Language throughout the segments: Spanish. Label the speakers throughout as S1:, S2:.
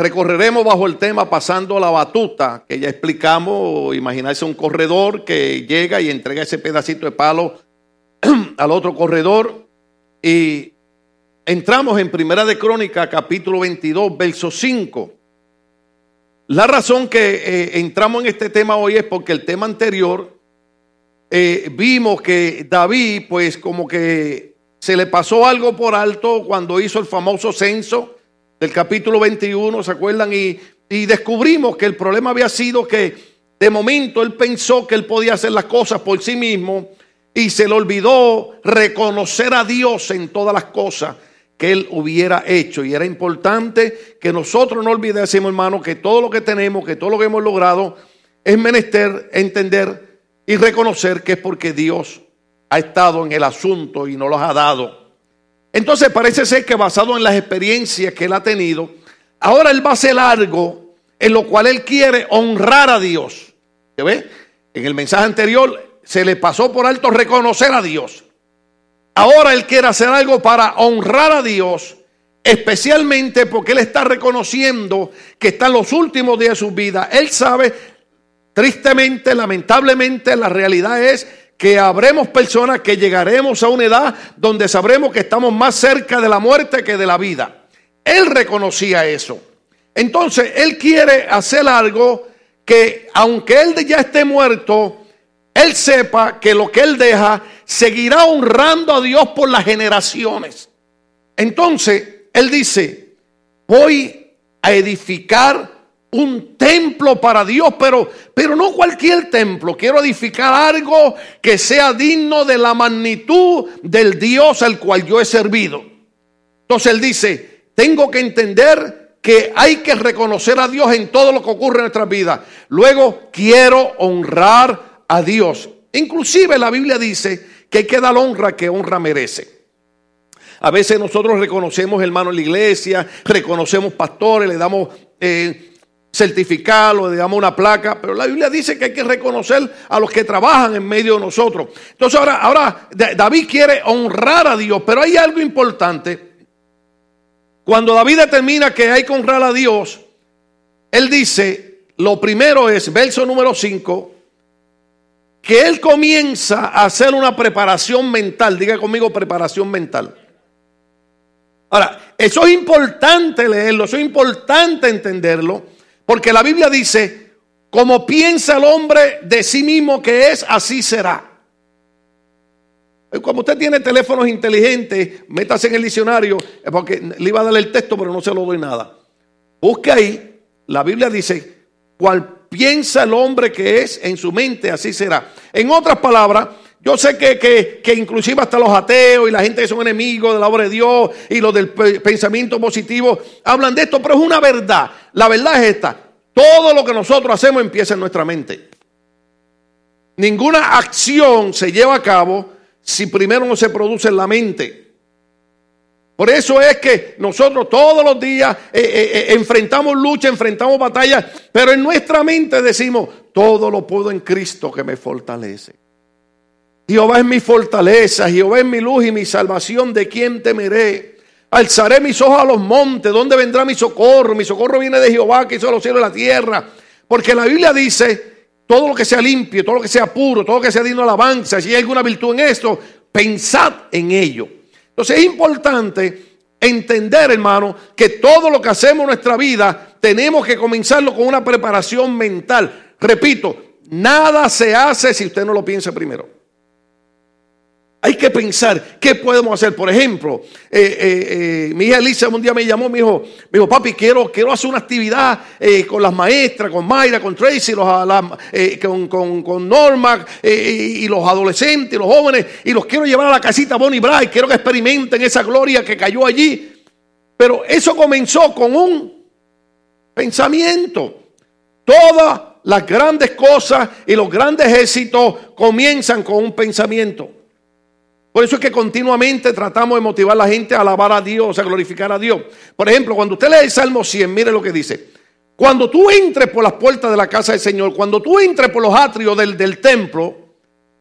S1: recorreremos bajo el tema pasando la batuta, que ya explicamos, imaginarse un corredor que llega y entrega ese pedacito de palo al otro corredor y entramos en Primera de Crónica, capítulo 22, verso 5. La razón que eh, entramos en este tema hoy es porque el tema anterior eh, vimos que David, pues como que se le pasó algo por alto cuando hizo el famoso censo del capítulo 21, ¿se acuerdan? Y, y descubrimos que el problema había sido que de momento él pensó que él podía hacer las cosas por sí mismo y se le olvidó reconocer a Dios en todas las cosas que él hubiera hecho. Y era importante que nosotros no olvidásemos, hermano, que todo lo que tenemos, que todo lo que hemos logrado, es menester entender y reconocer que es porque Dios ha estado en el asunto y nos los ha dado. Entonces parece ser que basado en las experiencias que él ha tenido, ahora él va a hacer algo en lo cual él quiere honrar a Dios. ¿Se ve? En el mensaje anterior se le pasó por alto reconocer a Dios. Ahora él quiere hacer algo para honrar a Dios, especialmente porque él está reconociendo que está en los últimos días de su vida. Él sabe, tristemente, lamentablemente, la realidad es que habremos personas que llegaremos a una edad donde sabremos que estamos más cerca de la muerte que de la vida. Él reconocía eso. Entonces, él quiere hacer algo que, aunque él ya esté muerto, él sepa que lo que él deja seguirá honrando a Dios por las generaciones. Entonces, él dice, voy a edificar un templo para Dios, pero, pero no cualquier templo. Quiero edificar algo que sea digno de la magnitud del Dios al cual yo he servido. Entonces él dice, tengo que entender que hay que reconocer a Dios en todo lo que ocurre en nuestra vida. Luego quiero honrar a Dios. Inclusive la Biblia dice que hay que dar honra que honra merece. A veces nosotros reconocemos hermanos en la iglesia, reconocemos pastores, le damos eh, certificarlo, le damos una placa, pero la Biblia dice que hay que reconocer a los que trabajan en medio de nosotros. Entonces ahora, ahora David quiere honrar a Dios, pero hay algo importante. Cuando David determina que hay que honrar a Dios, él dice, lo primero es, verso número 5, que él comienza a hacer una preparación mental, diga conmigo preparación mental. Ahora, eso es importante leerlo, eso es importante entenderlo. Porque la Biblia dice, como piensa el hombre de sí mismo que es, así será. Como usted tiene teléfonos inteligentes, métase en el diccionario, porque le iba a dar el texto, pero no se lo doy nada. Busque ahí, la Biblia dice, cual piensa el hombre que es en su mente, así será. En otras palabras, yo sé que, que, que, inclusive hasta los ateos y la gente que son enemigos de la obra de Dios y los del pensamiento positivo hablan de esto, pero es una verdad. La verdad es esta. Todo lo que nosotros hacemos empieza en nuestra mente. Ninguna acción se lleva a cabo si primero no se produce en la mente. Por eso es que nosotros todos los días eh, eh, eh, enfrentamos lucha, enfrentamos batallas, pero en nuestra mente decimos, todo lo puedo en Cristo que me fortalece. Jehová es mi fortaleza, Jehová es mi luz y mi salvación, ¿de quién temeré? Alzaré mis ojos a los montes, ¿dónde vendrá mi socorro? Mi socorro viene de Jehová que hizo los cielos y la tierra. Porque la Biblia dice, todo lo que sea limpio, todo lo que sea puro, todo lo que sea digno de alabanza, si hay alguna virtud en esto, pensad en ello. Entonces es importante entender, hermano, que todo lo que hacemos en nuestra vida tenemos que comenzarlo con una preparación mental. Repito, nada se hace si usted no lo piensa primero. Hay que pensar qué podemos hacer. Por ejemplo, eh, eh, eh, mi hija Elisa un día me llamó, me dijo, me dijo papi, quiero, quiero hacer una actividad con las maestras, con Mayra, con Tracy, con, Norma y los adolescentes, los jóvenes, y los quiero llevar a la casita Bonnie Bright. Quiero que experimenten esa gloria que cayó allí. Pero eso comenzó con un pensamiento. Todas las grandes cosas y los grandes éxitos comienzan con un pensamiento. Por eso es que continuamente tratamos de motivar a la gente a alabar a Dios, a glorificar a Dios. Por ejemplo, cuando usted lee el Salmo 100, mire lo que dice. Cuando tú entres por las puertas de la casa del Señor, cuando tú entres por los atrios del, del templo,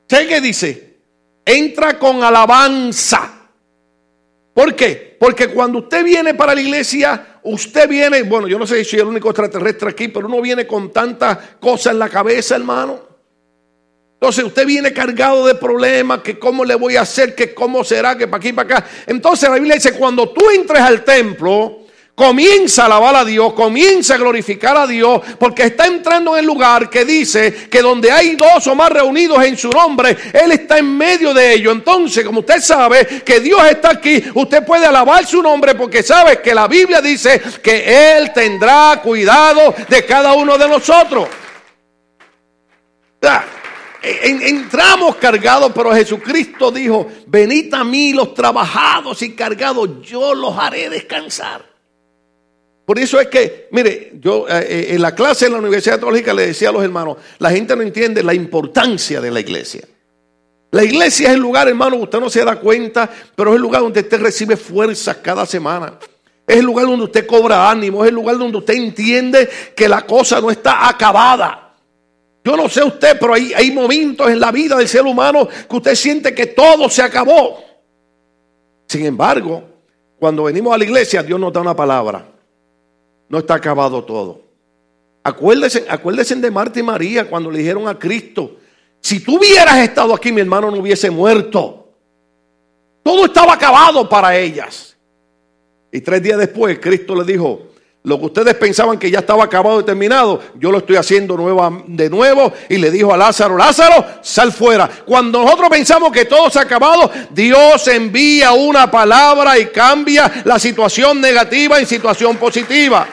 S1: ¿sabes qué dice? Entra con alabanza. ¿Por qué? Porque cuando usted viene para la iglesia, usted viene, bueno, yo no sé si soy el único extraterrestre aquí, pero uno viene con tantas cosas en la cabeza, hermano. Entonces usted viene cargado de problemas, que cómo le voy a hacer, que cómo será, que para aquí, para acá. Entonces la Biblia dice, cuando tú entres al templo, comienza a alabar a Dios, comienza a glorificar a Dios, porque está entrando en el lugar que dice que donde hay dos o más reunidos en su nombre, Él está en medio de ellos. Entonces, como usted sabe que Dios está aquí, usted puede alabar su nombre porque sabe que la Biblia dice que Él tendrá cuidado de cada uno de nosotros. Entramos cargados, pero Jesucristo dijo, venid a mí los trabajados y cargados, yo los haré descansar. Por eso es que, mire, yo eh, eh, en la clase en la Universidad Teológica le decía a los hermanos, la gente no entiende la importancia de la iglesia. La iglesia es el lugar, hermano, usted no se da cuenta, pero es el lugar donde usted recibe fuerzas cada semana. Es el lugar donde usted cobra ánimo, es el lugar donde usted entiende que la cosa no está acabada. Yo no sé usted, pero hay, momentos en la vida del ser humano que usted siente que todo se acabó. Sin embargo, cuando venimos a la iglesia, Dios nos da una palabra no está acabado todo. Acuérdense, acuérdense de Marta y María cuando le dijeron a Cristo, si tú hubieras estado aquí, mi hermano no hubiese muerto. Todo estaba acabado para ellas. Y tres días después, Cristo le dijo, lo que ustedes pensaban que ya estaba acabado y terminado, yo lo estoy haciendo nueva, de nuevo. Y le dijo a Lázaro, Lázaro, sal fuera. Cuando nosotros pensamos que todo se ha acabado, Dios envía una palabra y cambia la situación negativa en situación positiva.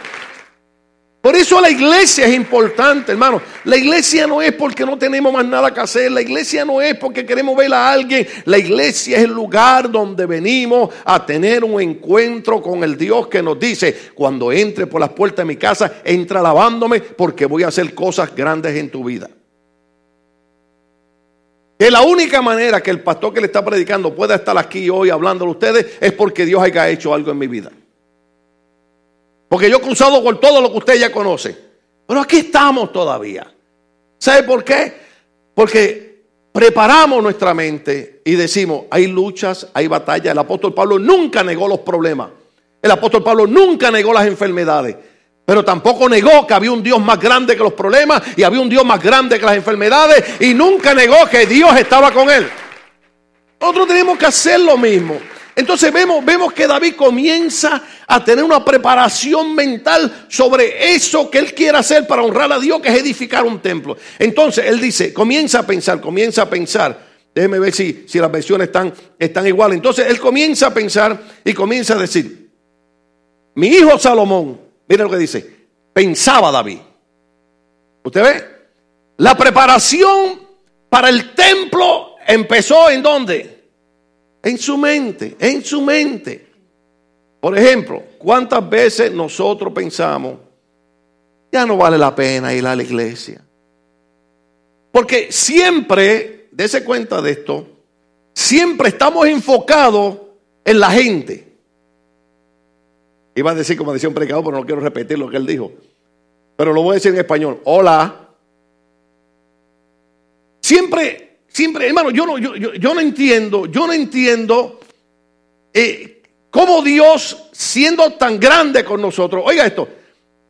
S1: Por eso la iglesia es importante, hermano. La iglesia no es porque no tenemos más nada que hacer. La iglesia no es porque queremos ver a alguien. La iglesia es el lugar donde venimos a tener un encuentro con el Dios que nos dice, cuando entre por las puertas de mi casa, entra alabándome porque voy a hacer cosas grandes en tu vida. Que la única manera que el pastor que le está predicando pueda estar aquí hoy hablando a ustedes es porque Dios haya hecho algo en mi vida. Porque yo he cruzado por todo lo que usted ya conoce. Pero aquí estamos todavía. ¿Sabe por qué? Porque preparamos nuestra mente y decimos, hay luchas, hay batallas. El apóstol Pablo nunca negó los problemas. El apóstol Pablo nunca negó las enfermedades. Pero tampoco negó que había un Dios más grande que los problemas y había un Dios más grande que las enfermedades. Y nunca negó que Dios estaba con él. Nosotros tenemos que hacer lo mismo. Entonces vemos, vemos que David comienza a tener una preparación mental sobre eso que él quiere hacer para honrar a Dios, que es edificar un templo. Entonces él dice, comienza a pensar, comienza a pensar. Déjeme ver si, si las versiones están, están iguales. Entonces él comienza a pensar y comienza a decir, mi hijo Salomón, mire lo que dice, pensaba David. ¿Usted ve? La preparación para el templo empezó en dónde? En su mente, en su mente. Por ejemplo, ¿cuántas veces nosotros pensamos, ya no vale la pena ir a la iglesia? Porque siempre, dése cuenta de esto, siempre estamos enfocados en la gente. Iba a decir como decía un predicador, pero no quiero repetir lo que él dijo. Pero lo voy a decir en español. Hola. Siempre Siempre, hermano, yo no, yo, yo, no entiendo, yo no entiendo eh, cómo Dios, siendo tan grande con nosotros, oiga esto,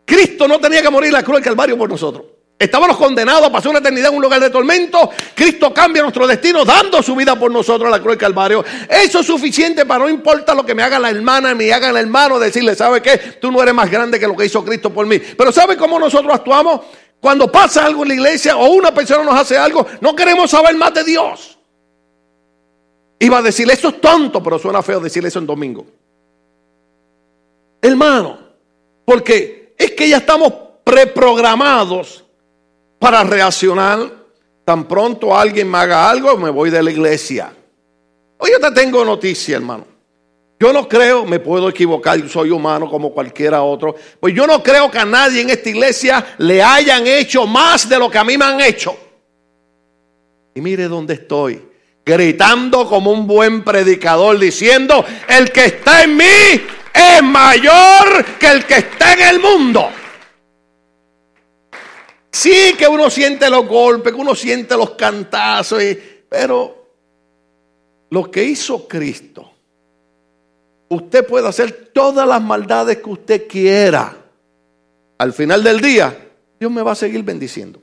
S1: Cristo no tenía que morir la cruz del Calvario por nosotros. Estábamos condenados a pasar una eternidad en un lugar de tormento. Cristo cambia nuestro destino dando su vida por nosotros a la cruz del Calvario. Eso es suficiente para no importa lo que me haga la hermana ni haga el hermano, decirle, ¿sabe qué? Tú no eres más grande que lo que hizo Cristo por mí. Pero ¿sabe cómo nosotros actuamos? Cuando pasa algo en la iglesia o una persona nos hace algo, no queremos saber más de Dios. Iba a decirle, eso es tonto, pero suena feo decirle eso en domingo. Hermano, porque es que ya estamos preprogramados para reaccionar. Tan pronto alguien me haga algo, me voy de la iglesia. Hoy yo te tengo noticia, hermano. Yo no creo, me puedo equivocar, soy humano como cualquiera otro, pues yo no creo que a nadie en esta iglesia le hayan hecho más de lo que a mí me han hecho. Y mire dónde estoy, gritando como un buen predicador, diciendo, el que está en mí es mayor que el que está en el mundo. Sí que uno siente los golpes, que uno siente los cantazos, pero lo que hizo Cristo usted puede hacer todas las maldades que usted quiera. Al final del día, Dios me va a seguir bendiciendo.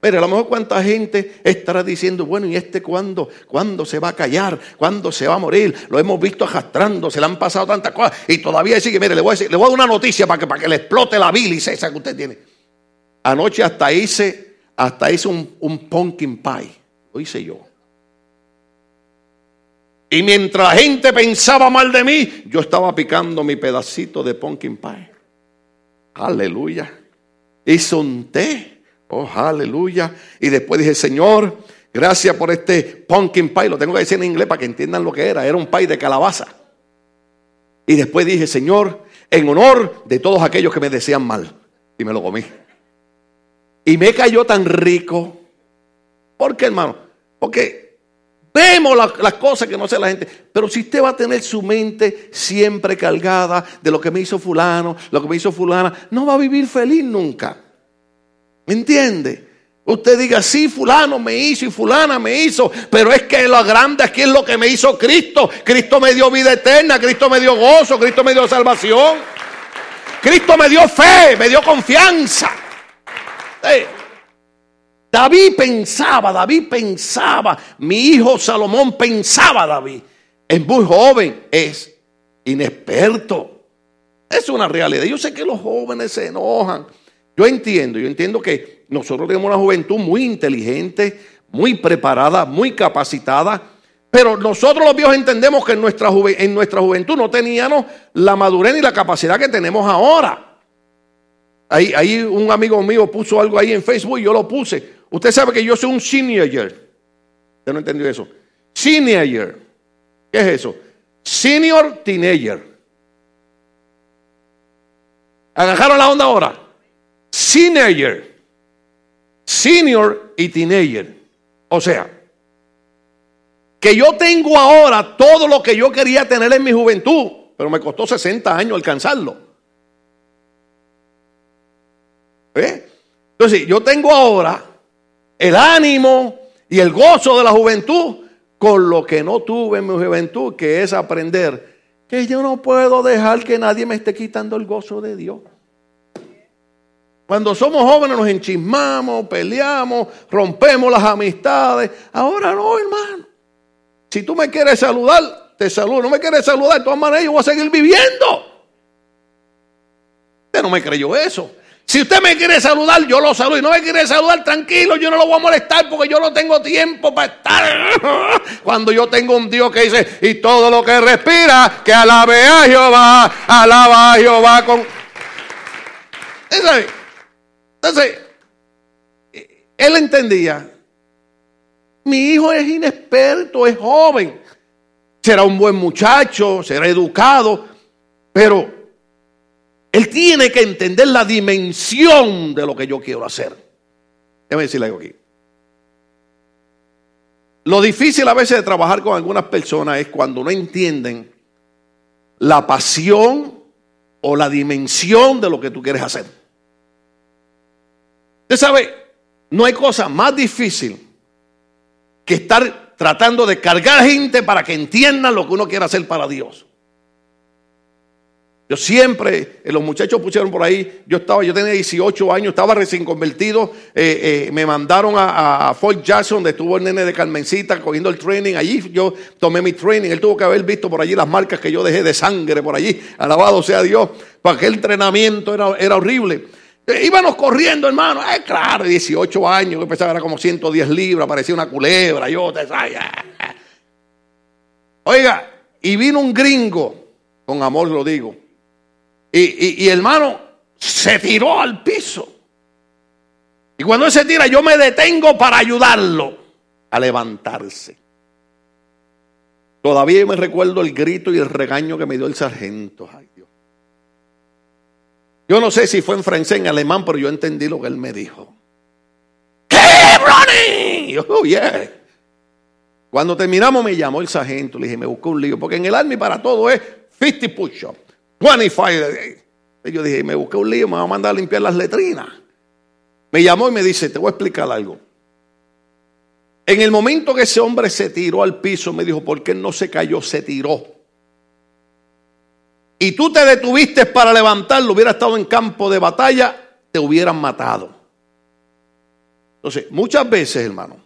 S1: Mire, a lo mejor cuánta gente estará diciendo, bueno, ¿y este cuándo? ¿Cuándo se va a callar? ¿Cuándo se va a morir? Lo hemos visto arrastrando, se le han pasado tantas cosas y todavía sigue. Mire, le voy a decir, le voy a dar una noticia para que, para que le explote la bilis esa que usted tiene. Anoche hasta hice, hasta hice un, un pumpkin pie. Lo hice yo. Y mientras la gente pensaba mal de mí, yo estaba picando mi pedacito de pumpkin pie. Aleluya. Hice un té. Oh, aleluya. Y después dije, Señor, gracias por este pumpkin pie. Lo tengo que decir en inglés para que entiendan lo que era. Era un pie de calabaza. Y después dije, Señor, en honor de todos aquellos que me desean mal. Y me lo comí. Y me cayó tan rico. ¿Por qué, hermano? Porque vemos las, cosas que no sé la gente. Pero si usted va a tener su mente siempre cargada de lo que me hizo fulano, lo que me hizo fulana, no va a vivir feliz nunca. ¿Me entiende? Usted diga, sí, fulano me hizo y fulana me hizo, pero es que lo grande aquí es lo que me hizo Cristo. Cristo me dio vida eterna, Cristo me dio gozo, Cristo me dio salvación. Cristo me dio fe, me dio confianza. David pensaba, David pensaba, mi hijo Salomón pensaba, David. Es muy joven, es inexperto. Es una realidad. Yo sé que los jóvenes se enojan yo entiendo, yo entiendo que nosotros tenemos una juventud muy inteligente, muy preparada, muy capacitada, pero nosotros los viejos entendemos que en nuestra, en nuestra juventud no teníamos la madurez ni la capacidad que tenemos ahora. Ahí, ahí, un amigo mío puso algo ahí en Facebook y yo lo puse. Usted sabe que yo soy un senior. ¿Usted no entendió eso? Senior. ¿Qué es eso? Senior teenager. ¿Agarraron la onda ahora? Senior. Senior y teenager. O sea, que yo tengo ahora todo lo que yo quería tener en mi juventud, pero me costó 60 años alcanzarlo. ¿Eh? Entonces, yo tengo ahora el ánimo y el gozo de la juventud con lo que no tuve en mi juventud, que es aprender que yo no puedo dejar que nadie me esté quitando el gozo de Dios. Cuando somos jóvenes nos enchismamos, peleamos, rompemos las amistades. Ahora no, hermano. Si tú me quieres saludar, te saludo. No me quieres saludar, de todas maneras yo voy a seguir viviendo. Usted no me creyó eso. Si usted me quiere saludar, yo lo saludo. Y no me quiere saludar, tranquilo, yo no lo voy a molestar porque yo no tengo tiempo para estar. Cuando yo tengo un Dios que dice, y todo lo que respira, que alabe a Jehová, alaba a Jehová con... ¿Eso entonces, él entendía, mi hijo es inexperto, es joven, será un buen muchacho, será educado, pero él tiene que entender la dimensión de lo que yo quiero hacer. Déjame decirle algo aquí. Lo difícil a veces de trabajar con algunas personas es cuando no entienden la pasión o la dimensión de lo que tú quieres hacer. Usted sabe, no hay cosa más difícil que estar tratando de cargar gente para que entiendan lo que uno quiere hacer para Dios. Yo siempre, eh, los muchachos pusieron por ahí, yo estaba, yo tenía 18 años, estaba recién convertido, eh, eh, me mandaron a, Fort Jackson, donde estuvo el nene de Carmencita cogiendo el training, allí yo tomé mi training, él tuvo que haber visto por allí las marcas que yo dejé de sangre por allí, alabado sea Dios, para aquel entrenamiento era, era horrible. Eh, íbamos corriendo, hermano. Claro, 18 años, que pesaba era como 110 libras, parecía una culebra. Yo te Oiga, y vino un gringo, con amor lo digo. Y, y, hermano se tiró al piso. Y cuando él se tira, yo me detengo para ayudarlo a levantarse. Todavía me recuerdo el grito y el regaño que me dio el sargento. Ay, yo no sé si fue en francés, en alemán, pero yo entendí lo que él me dijo. ¡Qué running! oh, yeah. Cuando terminamos me llamó el sargento, le dije, me buscó un lío, porque en el army para todo es 50 push-ups, 25. Y yo dije, me busqué un lío, me va a mandar a limpiar las letrinas. Me llamó y me dice, te voy a explicar algo. En el momento que ese hombre se tiró al piso, me dijo, ¿por qué no se cayó? Se tiró. y tú te detuviste para levantarlo, hubiera estado en campo de batalla, te hubieran matado. Entonces, muchas veces, hermano,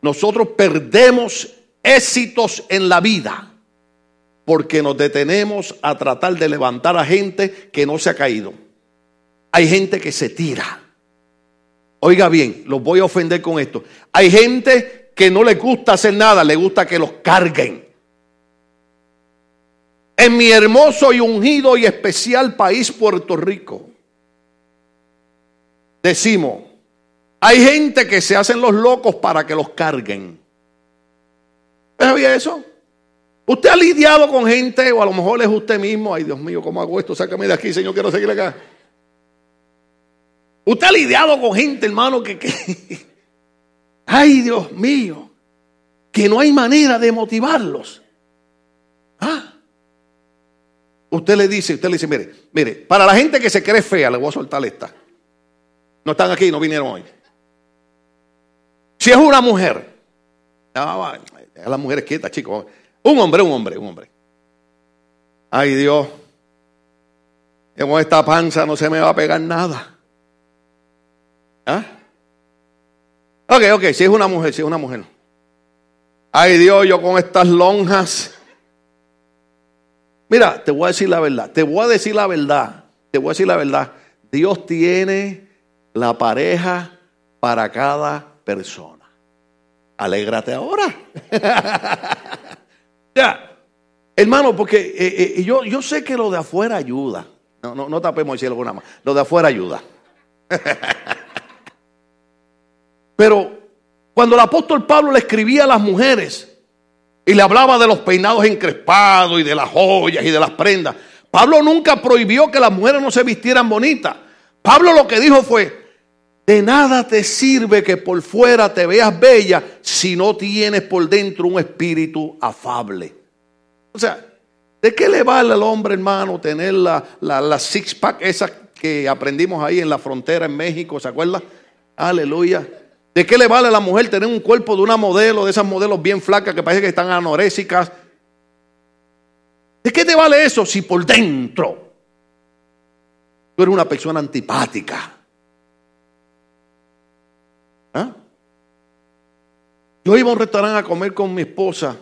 S1: nosotros perdemos éxitos en la vida porque nos detenemos a tratar de levantar a gente que no se ha caído. Hay gente que se tira. Oiga bien, los voy a ofender con esto. Hay gente que no le gusta hacer nada, le gusta que los carguen. En mi hermoso y ungido y especial país, Puerto Rico, decimos, hay gente que se hacen los locos para que los carguen. ¿Sabía eso? Usted ha lidiado con gente, o a lo mejor es usted mismo. Ay, Dios mío, ¿cómo hago esto? Sácame de aquí, Señor, quiero seguir acá. Usted ha lidiado con gente, hermano, que, que, ay, Dios mío, que no hay manera de motivarlos. ¿Ah? Usted le dice, usted le dice, mire, mire, para la gente que se cree fea, le voy a soltar esta. No están aquí, no vinieron hoy. Si es una mujer, a las mujeres quietas, chicos. Un hombre, un hombre, un hombre. Ay Dios, con esta panza no se me va a pegar nada. ¿Ah? Ok, ok, si es una mujer, si es una mujer. Ay Dios, yo con estas lonjas. Mira, te voy a decir la verdad, te voy a decir la verdad, te voy a decir la verdad. Dios tiene la pareja para cada persona. Alégrate ahora. Ya, hermano, porque eh, eh, yo, yo sé que lo de afuera ayuda. No, no, no tapemos el cielo con nada más. Lo de afuera ayuda. Pero cuando el apóstol Pablo le escribía a las mujeres y le hablaba de los peinados encrespados y de las joyas y de las prendas, Pablo nunca prohibió que las mujeres no se vistieran bonitas. Pablo lo que dijo fue, de nada te sirve que por fuera te veas bella si no tienes por dentro un espíritu afable. O sea, ¿de qué le vale al hombre, hermano, tener la, la, six pack esa que aprendimos ahí en la frontera en México? ¿Se acuerda? Aleluya. ¿De qué le vale a la mujer tener un cuerpo de una modelo, de esas modelos bien flacas que parece que están anorésicas? ¿De qué te vale eso si por dentro tú eres una persona antipática? Yo iba a un restaurante a comer con mi esposa.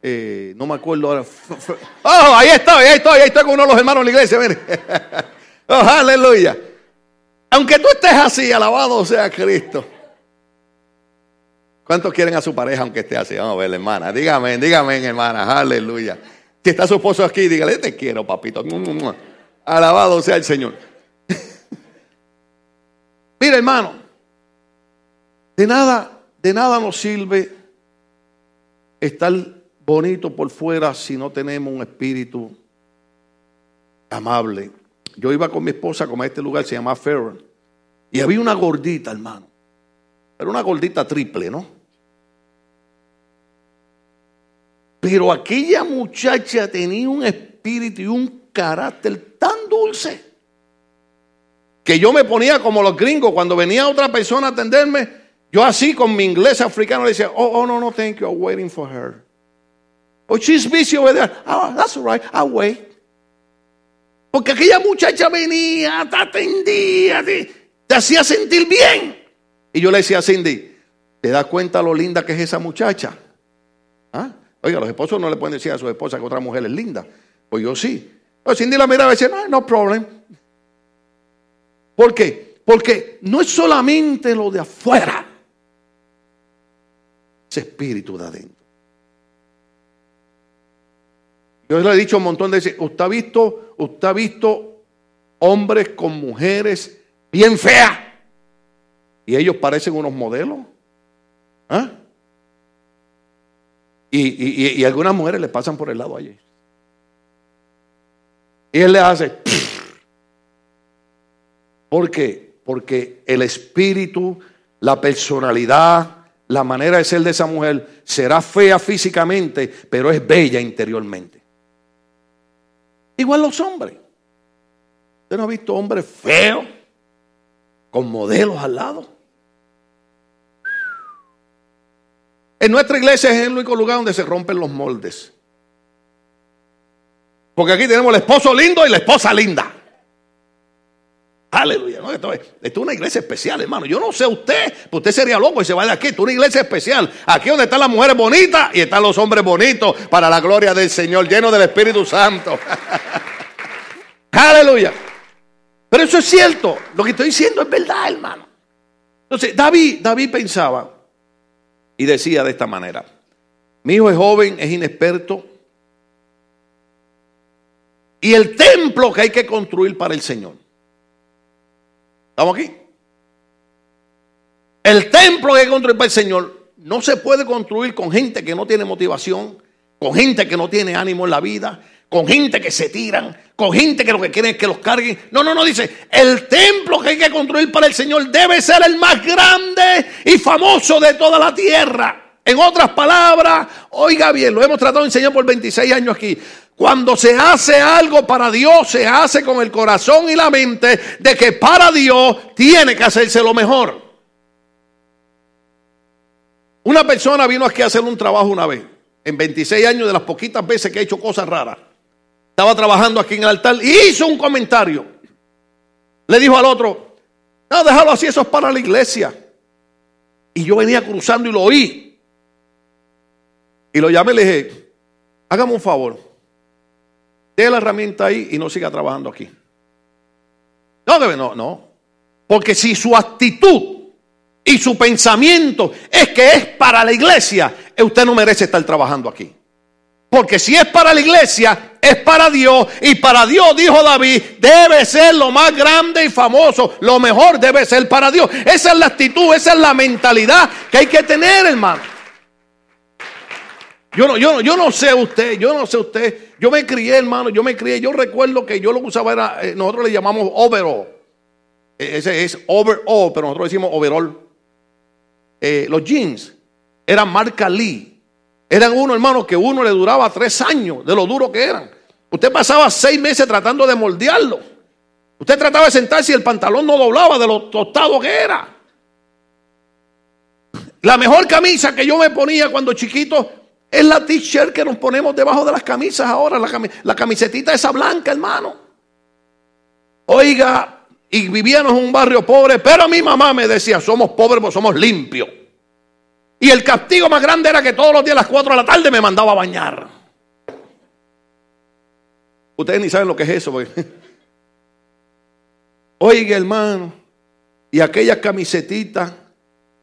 S1: Eh, no me acuerdo ahora. Oh, ahí estoy, ahí estoy, ahí estoy con uno de los hermanos de la iglesia. Mire. Oh, aleluya. Aunque tú estés así, alabado sea Cristo. ¿Cuántos quieren a su pareja aunque esté así? Vamos a ver, hermana. Dígame, dígame, hermana. Aleluya. Si está su esposo aquí, dígale, te quiero, papito. Alabado sea el Señor. Mira, hermano. De nada, de nada nos sirve estar bonito por fuera si no tenemos un espíritu amable. Yo iba con mi esposa como a este lugar, se llama Ferrer, y había una gordita, hermano. Era una gordita triple, ¿no? Pero aquella muchacha tenía un espíritu y un carácter tan dulce que yo me ponía como los gringos cuando venía otra persona a atenderme. Yo así con mi inglés africano le decía, oh, oh, no, no, thank you, I'm waiting for her. Oh, she's busy over there. Oh, that's all right, I'll wait. Porque aquella muchacha venía, te atendía, te, hacía sentir bien. Y yo le decía a Cindy, ¿te das cuenta lo linda que es esa muchacha? ¿Ah? Oiga, los esposos no le pueden decir a su esposa que otra mujer es linda. Pues yo sí. Pues Cindy la miraba y decía, no, no problem. ¿Por qué? Porque no es solamente lo de afuera ese espíritu de adentro. Yo le he dicho un montón de veces, usted ha visto, usted ha visto hombres con mujeres bien feas y ellos parecen unos modelos. ¿Ah? Y, algunas mujeres le pasan por el lado allí. Y él le hace. ¿Por qué? Porque el espíritu, la personalidad, la manera de ser de esa mujer será fea físicamente, pero es bella interiormente. Igual los hombres. ¿Usted no ha visto hombres feos con modelos al lado? En nuestra iglesia es el único lugar donde se rompen los moldes. Porque aquí tenemos el esposo lindo y la esposa linda. Aleluya. ¿no? Esto, es, una iglesia especial, hermano. Yo no sé usted, pues usted sería loco y se va de aquí. Esto es una iglesia especial. Aquí donde están las mujeres bonitas y están los hombres bonitos para la gloria del Señor, lleno del Espíritu Santo. Aleluya. Pero eso es cierto. Lo que estoy diciendo es verdad, hermano. Entonces, David, David pensaba y decía de esta manera. Mi hijo es joven, es inexperto. Y el templo que hay que construir para el Señor. ¿Estamos aquí? El templo que para el Señor no se puede construir con gente que no tiene motivación, con gente que no tiene ánimo en la vida, con gente que se tiran, con gente que lo que quieren es que los carguen. No, no, no, dice, el templo que hay que construir para el Señor debe ser el más grande y famoso de toda la tierra. En otras palabras, oiga bien, lo hemos tratado de enseñar por 26 años aquí. Cuando se hace algo para Dios, se hace con el corazón y la mente de que para Dios tiene que hacerse lo mejor. Una persona vino aquí a hacer un trabajo una vez, en 26 años de las poquitas veces que ha hecho cosas raras. Estaba trabajando aquí en el altar y hizo un comentario. Le dijo al otro, no, déjalo así, eso es para la iglesia. Y yo venía cruzando y lo oí. Y lo llamé y le dije, hágame un favor Deje la herramienta ahí y no siga trabajando aquí. No, no, no. Porque si su actitud y su pensamiento es que es para la iglesia, usted no merece estar trabajando aquí. Porque si es para la iglesia, es para Dios. Y para Dios, dijo David, debe ser lo más grande y famoso. Lo mejor debe ser para Dios. Esa es la actitud, esa es la mentalidad que hay que tener, hermano. Yo no, yo, yo no sé usted, yo no sé usted. Yo me crié, hermano, yo me crié. Yo recuerdo que yo lo que usaba era, eh, nosotros le llamamos overall. E, ese es overall, pero nosotros decimos overall. Eh, los jeans eran marca Lee. Eran uno, hermano, que uno le duraba tres años de lo duro que eran. Usted pasaba seis meses tratando de moldearlo. Usted trataba de sentarse y el pantalón no doblaba de lo tostado que era. La mejor camisa que yo me ponía cuando chiquito es la t-shirt que nos ponemos debajo de las camisas ahora, la, camisetita esa blanca, hermano. Oiga, y vivíamos en un barrio pobre, pero mi mamá me decía, somos pobres, pero somos limpios. Y el castigo más grande era que todos los días a las 4 de la tarde me mandaba a bañar. Ustedes ni saben lo que es eso. Pues. Oiga, hermano, y aquellas camisetitas,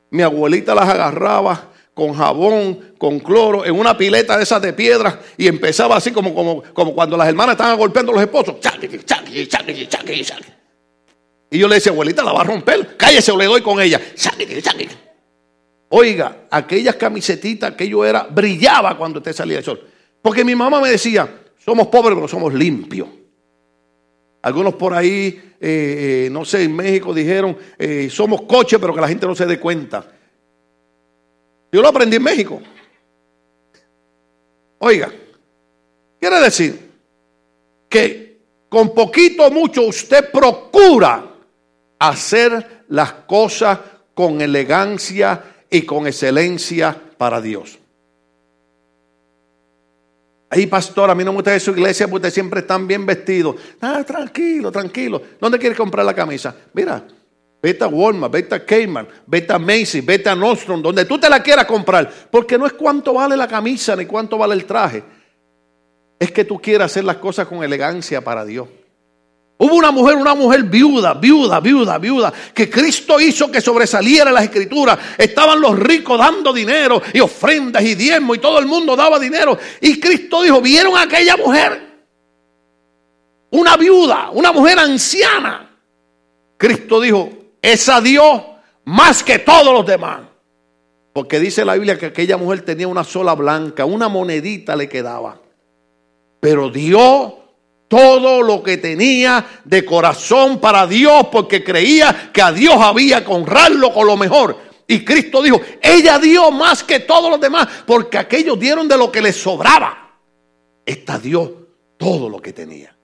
S1: mi abuelita las agarraba con jabón, con cloro, en una pileta de esas de piedra y empezaba así como, como, como cuando las hermanas estaban golpeando a los esposos. Y yo le decía, abuelita, la va a romper, cállese o le doy con ella. Oiga, aquellas camisetitas que yo era, brillaba cuando usted salía del sol. Porque mi mamá me decía, somos pobres pero somos limpios. Algunos por ahí, eh, eh, no sé, en México dijeron, eh, somos coches pero que la gente no se dé cuenta. Yo lo aprendí en México. Oiga, quiere decir que con poquito o mucho usted procura hacer las cosas con elegancia y con excelencia para Dios. Ahí, pastor, a mí no me gusta su iglesia porque siempre están bien vestidos. Ah, tranquilo, tranquilo. ¿Dónde quiere comprar la camisa? Mira, Vete a Walmart, vete a Kmart, vete a Macy's, vete a Nordstrom, donde tú te la quieras comprar. Porque no es cuánto vale la camisa ni cuánto vale el traje. Es que tú quieras hacer las cosas con elegancia para Dios. Hubo una mujer, una mujer viuda, viuda, viuda, viuda, que Cristo hizo que sobresaliera las escrituras. Estaban los ricos dando dinero y ofrendas y diezmos y todo el mundo daba dinero. Y Cristo dijo, ¿vieron a aquella mujer? Una viuda, una mujer anciana. Cristo dijo, es a Dios más que todos los demás. Porque dice la Biblia que aquella mujer tenía una sola blanca, una monedita le quedaba. Pero dio todo lo que tenía de corazón para Dios porque creía que a Dios había que honrarlo con lo mejor. Y Cristo dijo, ella dio más que todos los demás porque aquellos dieron de lo que les sobraba. Esta dio todo lo que tenía.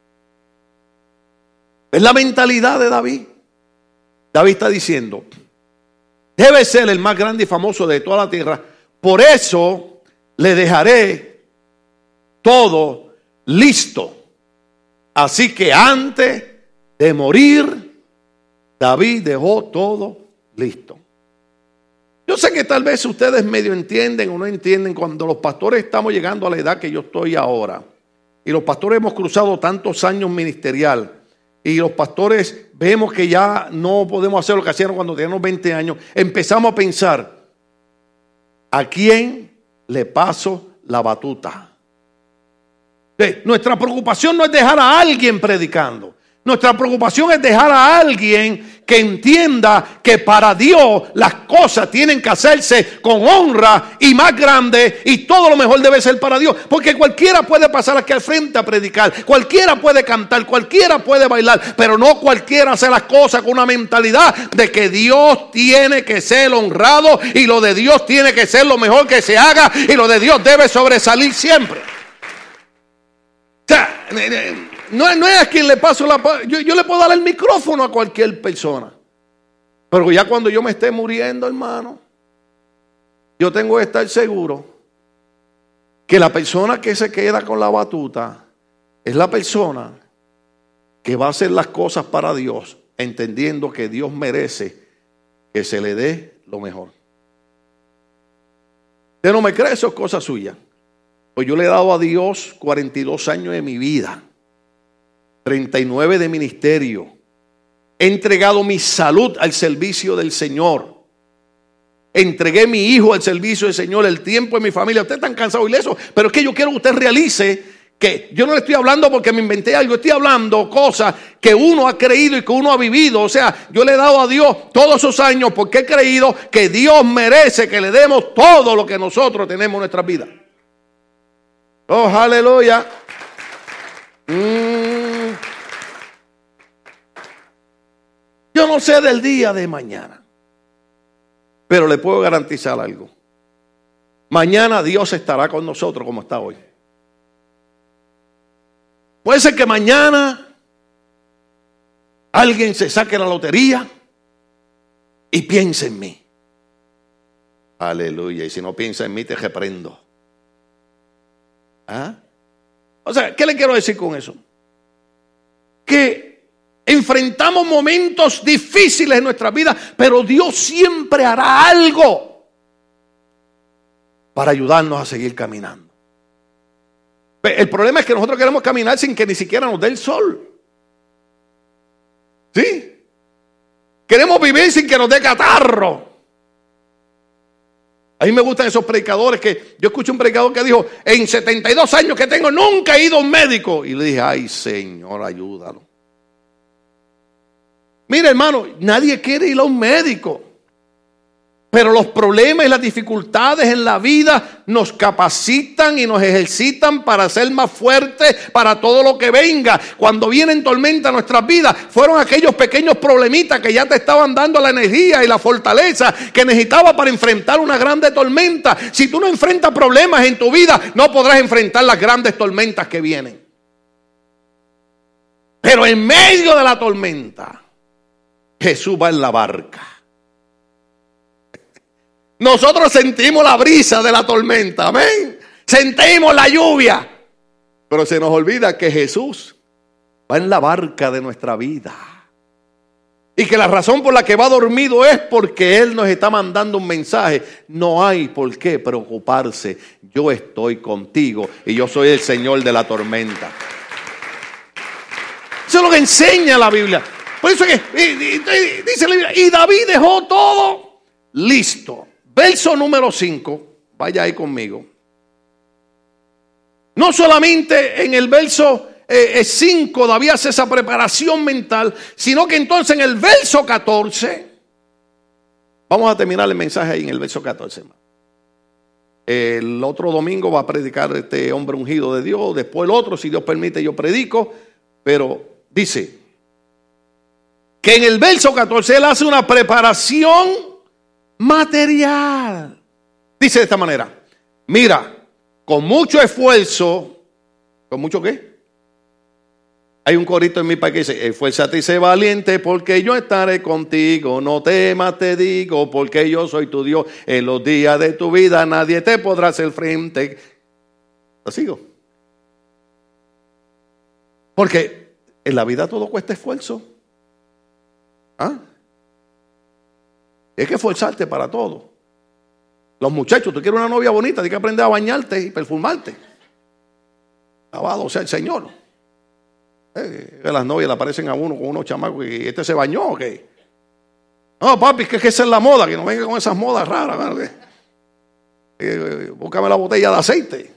S1: Es la mentalidad de David. David está diciendo, debe ser el más grande y famoso de toda la tierra. Por eso le dejaré todo listo. Así que antes de morir, David dejó todo listo. Yo sé que tal vez ustedes medio entienden o no entienden cuando los pastores estamos llegando a la edad que yo estoy ahora. Y los pastores hemos cruzado tantos años ministerial. Y los pastores vemos que ya no podemos hacer lo que hacíamos cuando teníamos 20 años. Empezamos a pensar, ¿a quién le paso la batuta? Nuestra preocupación no es dejar a alguien predicando. Nuestra preocupación es dejar a alguien que entienda que para Dios las cosas tienen que hacerse con honra y más grande y todo lo mejor debe ser para Dios. Porque cualquiera puede pasar aquí al frente a predicar, cualquiera puede cantar, cualquiera puede bailar, pero no cualquiera hace las cosas con una mentalidad de que Dios tiene que ser honrado y lo de Dios tiene que ser lo mejor que se haga y lo de Dios debe sobresalir siempre. No, es a quien le paso la... Yo, yo le puedo dar el micrófono a cualquier persona. Pero ya cuando yo me esté muriendo, hermano, yo tengo que estar seguro que la persona que se queda con la batuta es la persona que va a hacer las cosas para Dios, entendiendo que Dios merece que se le dé lo mejor. Usted no me cree, eso es cosa suya. Pues yo le he dado a Dios 42 años de mi vida. 39 de ministerio. He entregado mi salud al servicio del Señor. Entregué mi hijo al servicio del Señor, el tiempo de mi familia. Usted está cansado y eso, pero es que yo quiero que usted realice que yo no le estoy hablando porque me inventé algo, estoy hablando cosas que uno ha creído y que uno ha vivido. O sea, yo le he dado a Dios todos esos años porque he creído que Dios merece que le demos todo lo que nosotros tenemos en nuestra vida. Oh, aleluya. Mm. No sé del día de mañana, pero le puedo garantizar algo. Mañana Dios estará con nosotros como está hoy. Puede ser que mañana alguien se saque la lotería y piense en mí. Aleluya. Y si no piensa en mí, te reprendo. ¿Ah? O sea, ¿qué le quiero decir con eso? Que Enfrentamos momentos difíciles en nuestra vida, pero Dios siempre hará algo para ayudarnos a seguir caminando. El problema es que nosotros queremos caminar sin que ni siquiera nos dé el sol. ¿Sí? Queremos vivir sin que nos dé catarro. A mí me gustan esos predicadores que yo escuché un predicador que dijo, en 72 años que tengo nunca he ido a un médico. Y le dije, ay Señor, ayúdalo. Mira, hermano, nadie quiere ir a un médico. Pero los problemas y las dificultades en la vida nos capacitan y nos ejercitan para ser más fuertes para todo lo que venga. Cuando vienen tormenta a nuestras vidas, fueron aquellos pequeños problemitas que ya te estaban dando la energía y la fortaleza que necesitaba para enfrentar una grande tormenta. Si tú no enfrentas problemas en tu vida, no podrás enfrentar las grandes tormentas que vienen. Pero en medio de la tormenta, Jesús va en la barca. Nosotros sentimos la brisa de la tormenta, amén. Sentimos la lluvia. Pero se nos olvida que Jesús va en la barca de nuestra vida. Y que la razón por la que va dormido es porque Él nos está mandando un mensaje. No hay por qué preocuparse. Yo estoy contigo y yo soy el Señor de la tormenta. Eso es lo que enseña la Biblia. Por eso que dice la Biblia, y David dejó todo listo. Verso número 5, vaya ahí conmigo. No solamente en el verso 5 eh, David hace esa preparación mental, sino que entonces en el verso 14, vamos a terminar el mensaje ahí en el verso 14. El otro domingo va a predicar este hombre ungido de Dios, después el otro, si Dios permite, yo predico, pero dice, que en el verso 14 él hace una preparación material. Dice de esta manera, mira, con mucho esfuerzo, ¿con mucho qué? Hay un corito en mi país que dice, esfuérzate y sé valiente porque yo estaré contigo, no temas te digo porque yo soy tu Dios, en los días de tu vida nadie te podrá hacer frente. ¿Lo sigo? Porque En la vida todo cuesta esfuerzo. ¿Ah? Que esforzarte para todo. Los muchachos, tú quieres una novia bonita, tienes que aprender a bañarte y perfumarte. Alabado sea el Señor. Eh, las novias le aparecen a uno con unos chamacos y este se bañó o. No, papi, que, que esa es la moda, que no venga con esas modas raras. Eh, eh, búscame la botella de aceite.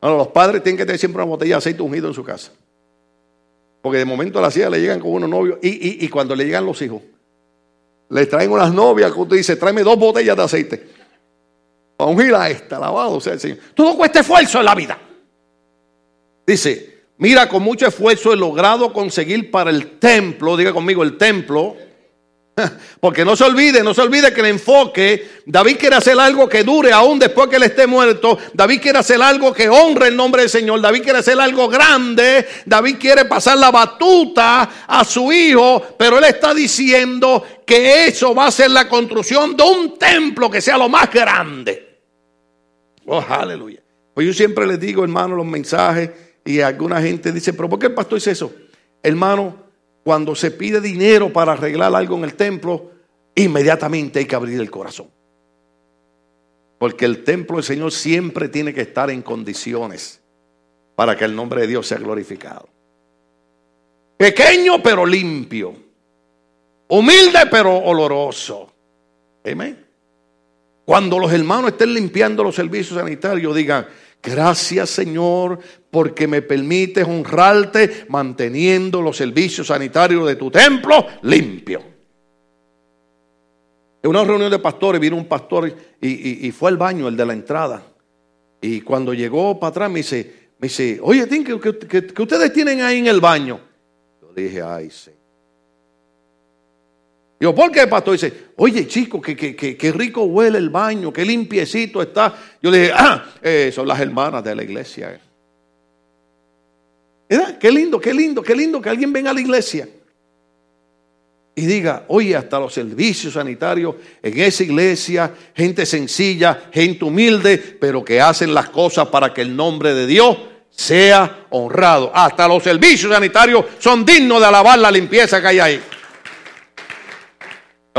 S1: los padres tienen que tener siempre una botella de aceite ungido en su casa. Porque de momento a la silla le llegan con unos novios y, y, cuando le llegan los hijos, le traen unas novias que usted dice, tráeme dos botellas de aceite. A ungir esta, alabado sea el Señor. Todo cuesta esfuerzo en la vida. Dice, mira, con mucho esfuerzo he logrado conseguir para el templo, diga conmigo el templo, porque no se olvide, no se olvide que el enfoque, David quiere hacer algo que dure aún después que él esté muerto. David quiere hacer algo que honre el nombre del Señor. David quiere hacer algo grande. David quiere pasar la batuta a su hijo, pero él está diciendo que eso va a ser la construcción de un templo que sea lo más grande. Oh, aleluya. Pues yo siempre les digo, hermano, los mensajes y alguna gente dice, pero ¿por qué el pastor dice eso? Hermano, cuando se pide dinero para arreglar algo en el templo, inmediatamente hay que abrir el corazón. Porque el templo del Señor siempre tiene que estar en condiciones para que el nombre de Dios sea glorificado. Pequeño pero limpio. Humilde pero oloroso. Amén. Cuando los hermanos estén limpiando los servicios sanitarios, digan, Gracias Señor porque me permites honrarte manteniendo los servicios sanitarios de tu templo limpio. En una reunión de pastores vino un pastor y, fue al baño, el de la entrada. Y cuando llegó para atrás me dice, me dice oye, ¿qué, ustedes tienen ahí en el baño? Yo dije, ay, sí. Digo, ¿por qué, pastor? Dice, oye, chico, que, rico huele el baño, qué limpiecito está. Yo le dije, ah, eh, son las hermanas de la iglesia. Qué lindo, qué lindo, qué lindo que alguien venga a la iglesia y diga, oye, hasta los servicios sanitarios en esa iglesia, gente sencilla, gente humilde, pero que hacen las cosas para que el nombre de Dios sea honrado. Hasta los servicios sanitarios son dignos de alabar la limpieza que hay ahí.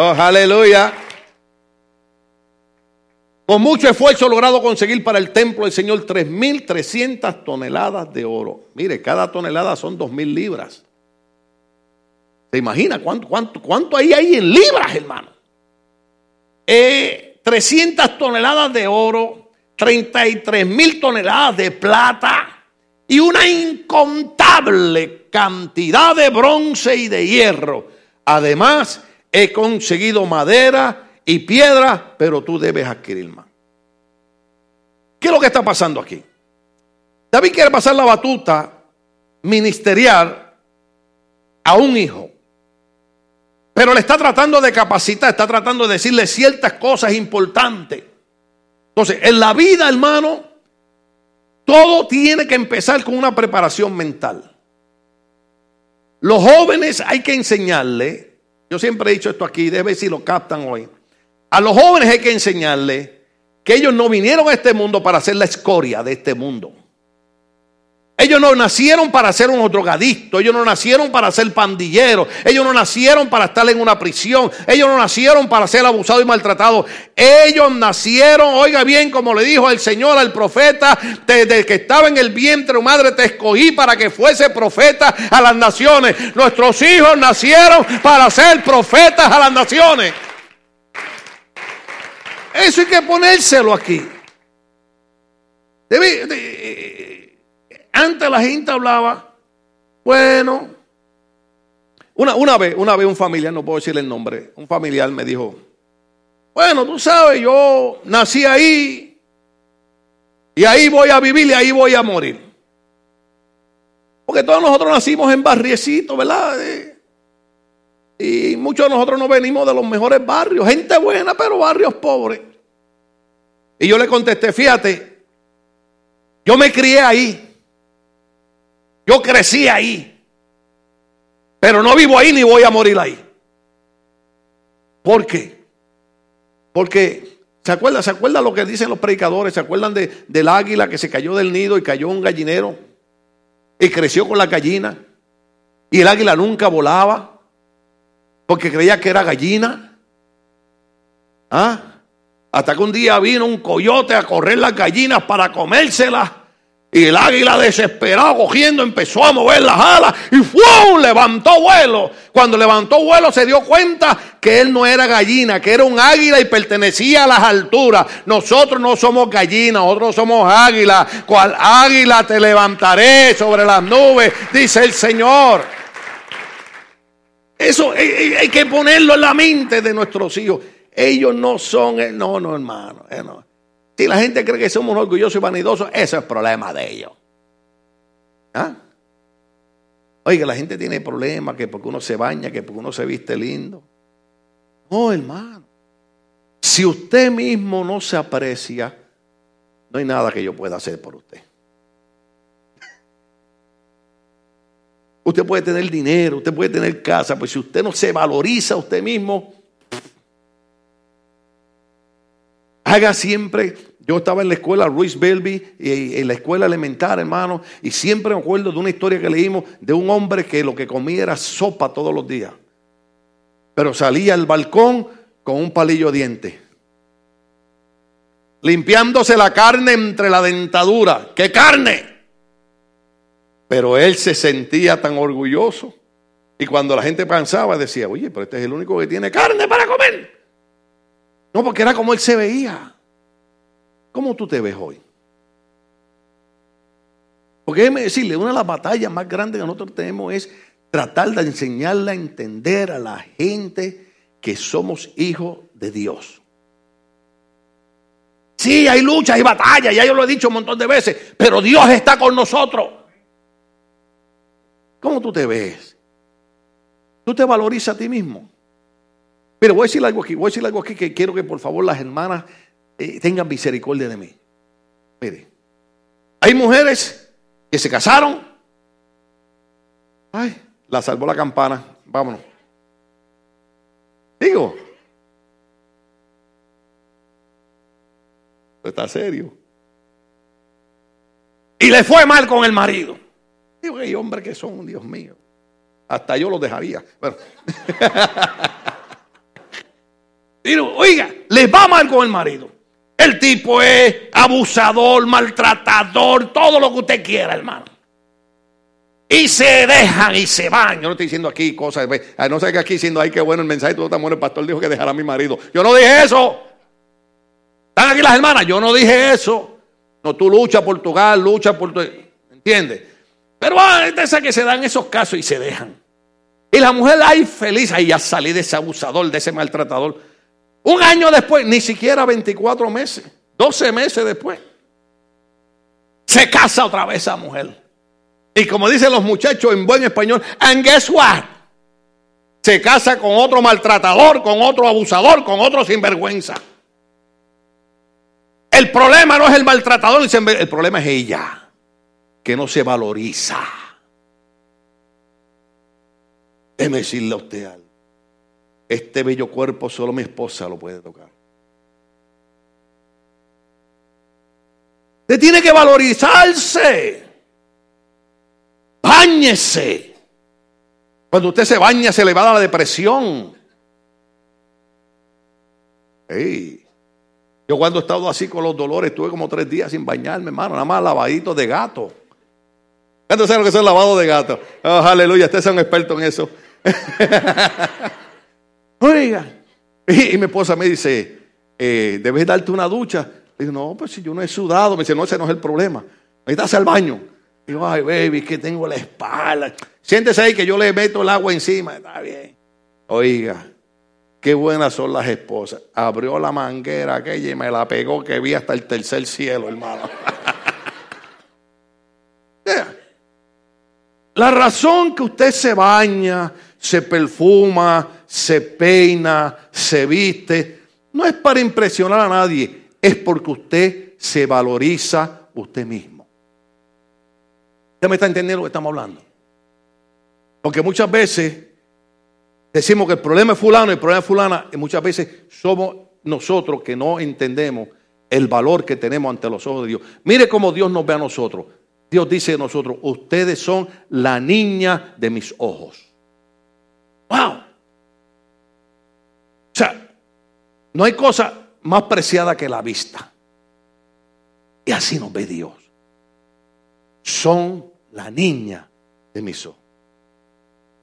S1: Oh, aleluya. Con mucho esfuerzo logrado conseguir para el templo del Señor 3.300 toneladas de oro. Mire, cada tonelada son 2.000 libras. ¿Se imagina cuánto, cuánto, cuánto hay ahí en libras, hermano? 300 eh, toneladas de oro, 33 mil toneladas de plata y una incontable cantidad de bronce y de hierro. Además, he conseguido madera y piedra, pero tú debes adquirir más. ¿Qué es lo que está pasando aquí? David quiere pasar la batuta ministerial a un hijo, pero le está tratando de capacitar, está tratando de decirle ciertas cosas importantes. Entonces, en la vida, hermano, todo tiene que empezar con una preparación mental. Los jóvenes hay que enseñarle yo siempre he dicho esto aquí, debe si lo captan hoy. A los jóvenes hay que enseñarles que ellos no vinieron a este mundo para ser la escoria de este mundo. Ellos no nacieron para ser unos drogadictos, ellos no nacieron para ser pandilleros, ellos no nacieron para estar en una prisión, ellos no nacieron para ser abusados y maltratados. Ellos nacieron, oiga bien, como le dijo el Señor al profeta, desde que estaba en el vientre, madre, te escogí para que fuese profeta a las naciones. Nuestros hijos nacieron para ser profetas a las naciones. Eso hay que ponérselo aquí. Debe, antes la gente hablaba, bueno, una, una, vez, una vez un familiar, no puedo decirle el nombre, un familiar me dijo, bueno, tú sabes, yo nací ahí y ahí voy a vivir y ahí voy a morir. Porque todos nosotros nacimos en barriecitos, ¿verdad? Y muchos de nosotros no venimos de los mejores barrios, gente buena, pero barrios pobres. Y yo le contesté, fíjate, yo me crié ahí. Yo crecí ahí. Pero no vivo ahí ni voy a morir ahí. ¿Por qué? Porque, ¿se acuerdan? ¿Se acuerdan lo que dicen los predicadores? ¿Se acuerdan de, del águila que se cayó del nido y cayó un gallinero? Y creció con la gallina. Y el águila nunca volaba porque creía que era gallina. ¿Ah? Hasta que un día vino un coyote a correr las gallinas para comérselas. Y el águila desesperado cogiendo empezó a mover las alas y ¡fum! levantó vuelo. Cuando levantó vuelo se dio cuenta que él no era gallina, que era un águila y pertenecía a las alturas. Nosotros no somos gallinas, nosotros somos águila. Cual águila te levantaré sobre las nubes, dice el Señor. Eso hay, que ponerlo en la mente de nuestros hijos. Ellos no son, no, no, hermano. Eh, no. Si la gente cree que somos orgullosos y vanidosos, ese es problema de ellos. ¿Ah? Oiga, la gente tiene problemas que porque uno se baña, que porque uno se viste lindo. No, hermano. Si usted mismo no se aprecia, no hay nada que yo pueda hacer por usted. Usted puede tener dinero, usted puede tener casa, pues si usted no se valoriza a usted mismo, haga siempre. Yo estaba en la escuela Ruiz Belby, en la escuela elemental, hermano, y siempre me acuerdo de una historia que leímos de un hombre que lo que comía era sopa todos los días. Pero salía al balcón con un palillo de diente. Limpiándose la carne entre la dentadura. ¿Qué carne? Pero él se sentía tan orgulloso. Y cuando la gente pensaba, decía, oye, pero este es el único que tiene carne para comer. No, porque era como él se veía. ¿Cómo tú te ves hoy? Porque déjeme decirle, una de las batallas más grandes que nosotros tenemos es tratar de enseñarle a entender a la gente que somos hijos de Dios. Sí, hay lucha, hay batalla, ya yo lo he dicho un montón de veces, pero Dios está con nosotros. ¿Cómo tú te ves? ¿Tú te valorizas a ti mismo? Pero voy a decir algo aquí, voy a decir algo aquí que quiero que por favor las hermanas eh, tengan misericordia de mí. Mire, hay mujeres que se casaron. Ay, la salvó la campana. Vámonos. Digo, está serio. Y le fue mal con el marido. Digo, hay hombres que son, Dios mío. Hasta yo los dejaría. Bueno. oiga, les va mal con el marido. El tipo es abusador, maltratador, todo lo que usted quiera, hermano. Y se dejan y se van. Yo no estoy diciendo aquí cosas. No sé que aquí diciendo, ay, qué bueno el mensaje. Todo tan bueno. El pastor dijo que dejara a mi marido. Yo no dije eso. ¿Están aquí las hermanas? Yo no dije eso. No, tú luchas por tu hogar, luchas por tu. ¿Entiendes? Pero ah, es que se dan esos casos y se dejan. Y la mujer, ay, feliz, ahí ya salí de ese abusador, de ese maltratador. Un año después, ni siquiera 24 meses, 12 meses después, se casa otra vez esa mujer. Y como dicen los muchachos en buen español, and guess what? Se casa con otro maltratador, con otro abusador, con otro sinvergüenza. El problema no es el maltratador, el problema es ella, que no se valoriza. Déjeme decirle a usted algo. Este bello cuerpo solo mi esposa lo puede tocar. Usted tiene que valorizarse. Báñese. Cuando usted se baña se le va a la depresión. Yo cuando he estado así con los dolores, estuve como tres días sin bañarme, hermano, nada más lavadito de gato. ¿Cuántos saben lo que es lavado de gato? Oh, aleluya, ustedes son expertos en eso. Oiga. Y, mi esposa me dice, eh, ¿debes darte una ducha? Le digo, no, pues si yo no he sudado. Me dice, no, ese no es el problema. Necesitas al baño. Digo, ay, baby, que tengo la espalda. Siéntese ahí que yo le meto el agua encima. Está bien. Oiga, qué buenas son las esposas. Abrió la manguera aquella y me la pegó que vi hasta el tercer cielo, hermano. La razón que usted se baña, se perfuma, se peina, se viste, no es para impresionar a nadie, es porque usted se valoriza usted mismo. ¿Usted me está entendiendo lo que estamos hablando? Porque muchas veces decimos que el problema es fulano, el problema es fulana, y muchas veces somos nosotros que no entendemos el valor que tenemos ante los ojos de Dios. Mire cómo Dios nos ve a nosotros. Dios dice de nosotros, ustedes son la niña de mis ojos. ¡Wow! O sea, no hay cosa más preciada que la vista. Y así nos ve Dios. Son la niña de mis ojos.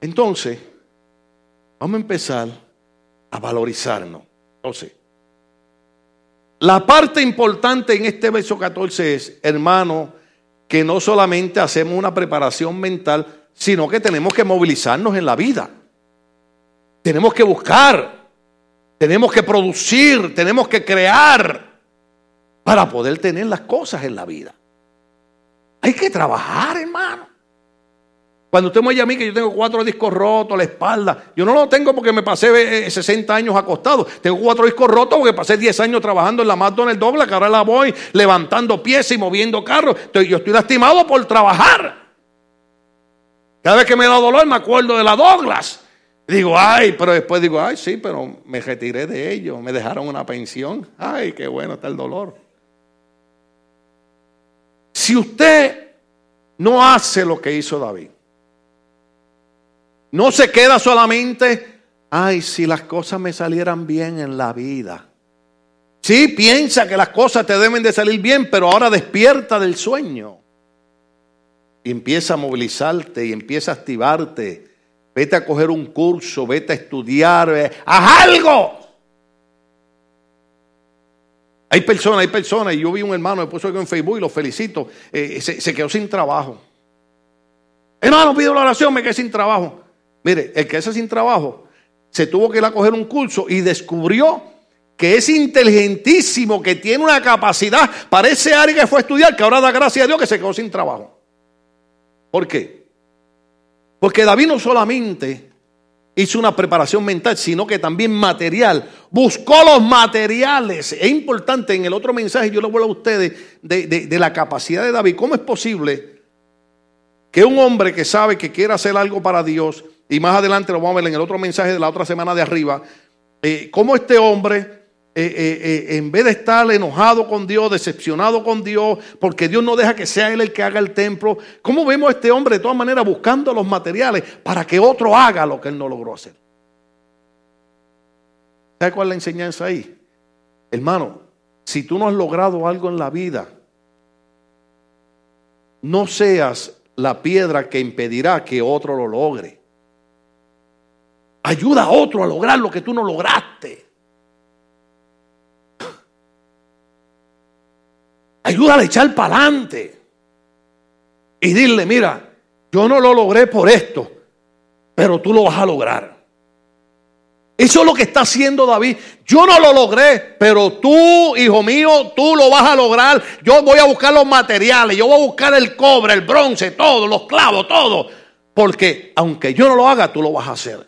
S1: Entonces, vamos a empezar a valorizarnos. Entonces, la parte importante en este verso 14 es, hermano, que no solamente hacemos una preparación mental, sino que tenemos que movilizarnos en la vida. Tenemos que buscar, tenemos que producir, tenemos que crear para poder tener las cosas en la vida. Hay que trabajar, hermano. Cuando usted me oye a mí que yo tengo cuatro discos rotos, la espalda, yo no lo tengo porque me pasé 60 eh, años acostado. Tengo cuatro discos rotos porque pasé 10 años trabajando en la McDonald's Douglas, que ahora la voy levantando piezas y moviendo carros. yo estoy lastimado por trabajar. Cada vez que me da dolor me acuerdo de la Douglas. Digo, ay, pero después digo, ay, sí, pero me retiré de ello, me dejaron una pensión. Ay, qué bueno está el dolor. Si usted no hace lo que hizo David, no se queda solamente, ay, si las cosas me salieran bien en la vida. Sí, piensa que las cosas te deben de salir bien, pero ahora despierta del sueño. Y empieza a movilizarte y empieza a activarte. Vete a coger un curso, vete a estudiar, haz algo. Hay personas, hay personas, y yo vi un hermano, me puso en Facebook y lo felicito, eh, se, se, quedó sin trabajo. Hermano, pido la oración, me quedé sin trabajo. Mire, el que hace sin trabajo se tuvo que ir a coger un curso y descubrió que es inteligentísimo, que tiene una capacidad para ese área que fue a estudiar, que ahora da gracias a Dios que se quedó sin trabajo. ¿Por qué? Porque David no solamente hizo una preparación mental, sino que también material. Buscó los materiales. Es importante en el otro mensaje, yo le vuelvo a ustedes de, de la capacidad de David. ¿Cómo es posible que un hombre que sabe que quiere hacer algo para Dios, y más adelante lo vamos a ver en el otro mensaje de la otra semana de arriba, eh, cómo este hombre, eh, eh, en vez de estar enojado con Dios, decepcionado con Dios, porque Dios no deja que sea Él el que haga el templo, cómo vemos a este hombre de todas maneras buscando los materiales para que otro haga lo que Él no logró hacer. ¿Sabe cuál es la enseñanza ahí? Hermano, si tú no has logrado algo en la vida, no seas la piedra que impedirá que otro lo logre. Ayuda a otro a lograr lo que tú no lograste. Ayúdale a echar para adelante. Y dile, mira, yo no lo logré por esto, pero tú lo vas a lograr. Eso es lo que está haciendo David. Yo no lo logré, pero tú, hijo mío, tú lo vas a lograr. Yo voy a buscar los materiales, yo voy a buscar el cobre, el bronce, todo, los clavos, todo. Porque aunque yo no lo haga, tú lo vas a hacer.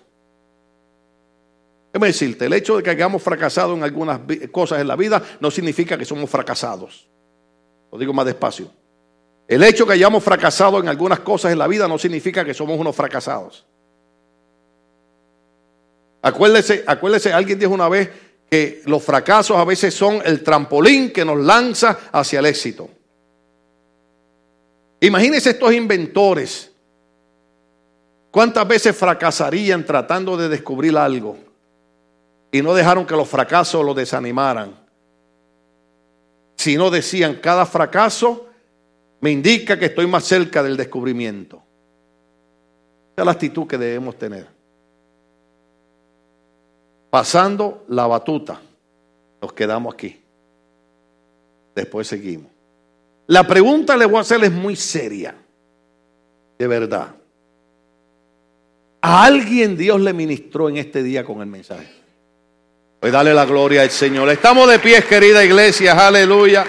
S1: Déjame decirte, el hecho de que hayamos fracasado en algunas cosas en la vida no significa que somos fracasados. Lo digo más despacio. El hecho que hayamos fracasado en algunas cosas en la vida no significa que somos unos fracasados. Acuérdese, acuérdese, alguien dijo una vez que los fracasos a veces son el trampolín que nos lanza hacia el éxito. Imagínense estos inventores. ¿Cuántas veces fracasarían tratando de descubrir algo? y no dejaron que los fracasos los desanimaran, sino decían, cada fracaso me indica que estoy más cerca del descubrimiento. Esa es la actitud que debemos tener. Pasando la batuta, nos quedamos aquí. Después seguimos. La pregunta le voy a hacer es muy seria, de verdad. ¿A alguien Dios le ministró en este día con el mensaje? Pues dale la gloria al Señor. Estamos de pies, querida iglesia. Aleluya.